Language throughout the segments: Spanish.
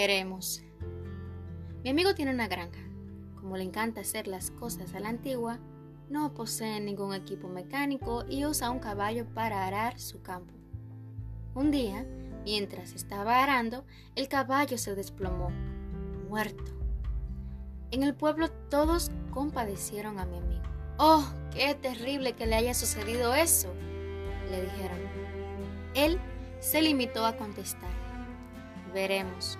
Veremos. Mi amigo tiene una granja. Como le encanta hacer las cosas a la antigua, no posee ningún equipo mecánico y usa un caballo para arar su campo. Un día, mientras estaba arando, el caballo se desplomó, muerto. En el pueblo todos compadecieron a mi amigo. ¡Oh, qué terrible que le haya sucedido eso! le dijeron. Él se limitó a contestar. Veremos.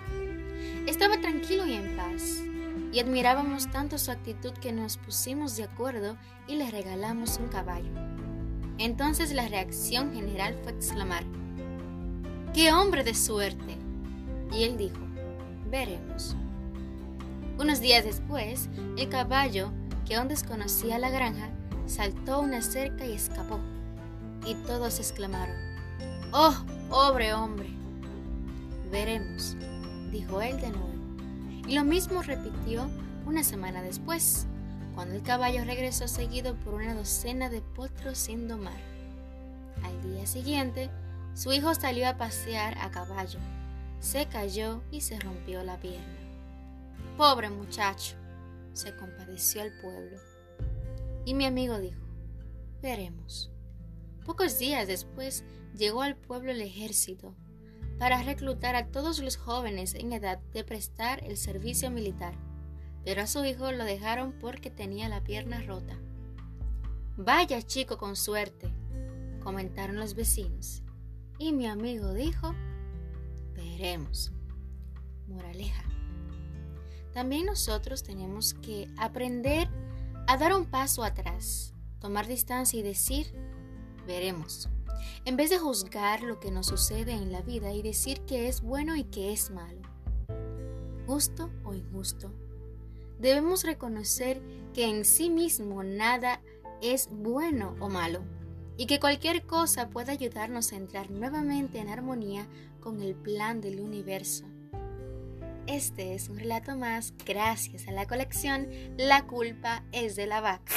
Estaba tranquilo y en paz, y admirábamos tanto su actitud que nos pusimos de acuerdo y le regalamos un caballo. Entonces la reacción general fue exclamar, ¡Qué hombre de suerte! Y él dijo, veremos. Unos días después, el caballo, que aún desconocía la granja, saltó una cerca y escapó. Y todos exclamaron, ¡Oh, pobre hombre! Veremos, dijo él de nuevo. Y lo mismo repitió una semana después, cuando el caballo regresó seguido por una docena de potros sin domar. Al día siguiente, su hijo salió a pasear a caballo, se cayó y se rompió la pierna. Pobre muchacho, se compadeció el pueblo. Y mi amigo dijo, veremos. Pocos días después llegó al pueblo el ejército para reclutar a todos los jóvenes en edad de prestar el servicio militar, pero a su hijo lo dejaron porque tenía la pierna rota. Vaya chico con suerte, comentaron los vecinos. Y mi amigo dijo, veremos. Moraleja. También nosotros tenemos que aprender a dar un paso atrás, tomar distancia y decir, veremos. En vez de juzgar lo que nos sucede en la vida y decir que es bueno y que es malo, justo o injusto, debemos reconocer que en sí mismo nada es bueno o malo y que cualquier cosa puede ayudarnos a entrar nuevamente en armonía con el plan del universo. Este es un relato más gracias a la colección La culpa es de la vaca.